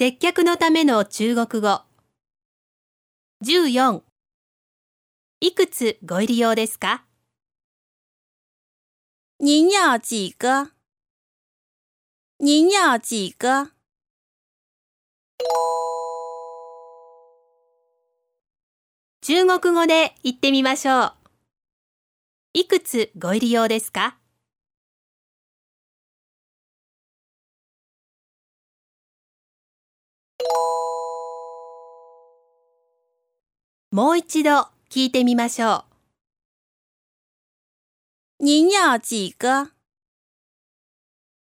接客のための中国語。14いくつご入り用ですか？您要几个？您要几个？中国語で言ってみましょう。いくつご入り用ですか？もう一度聞いてみましょう。您要几个？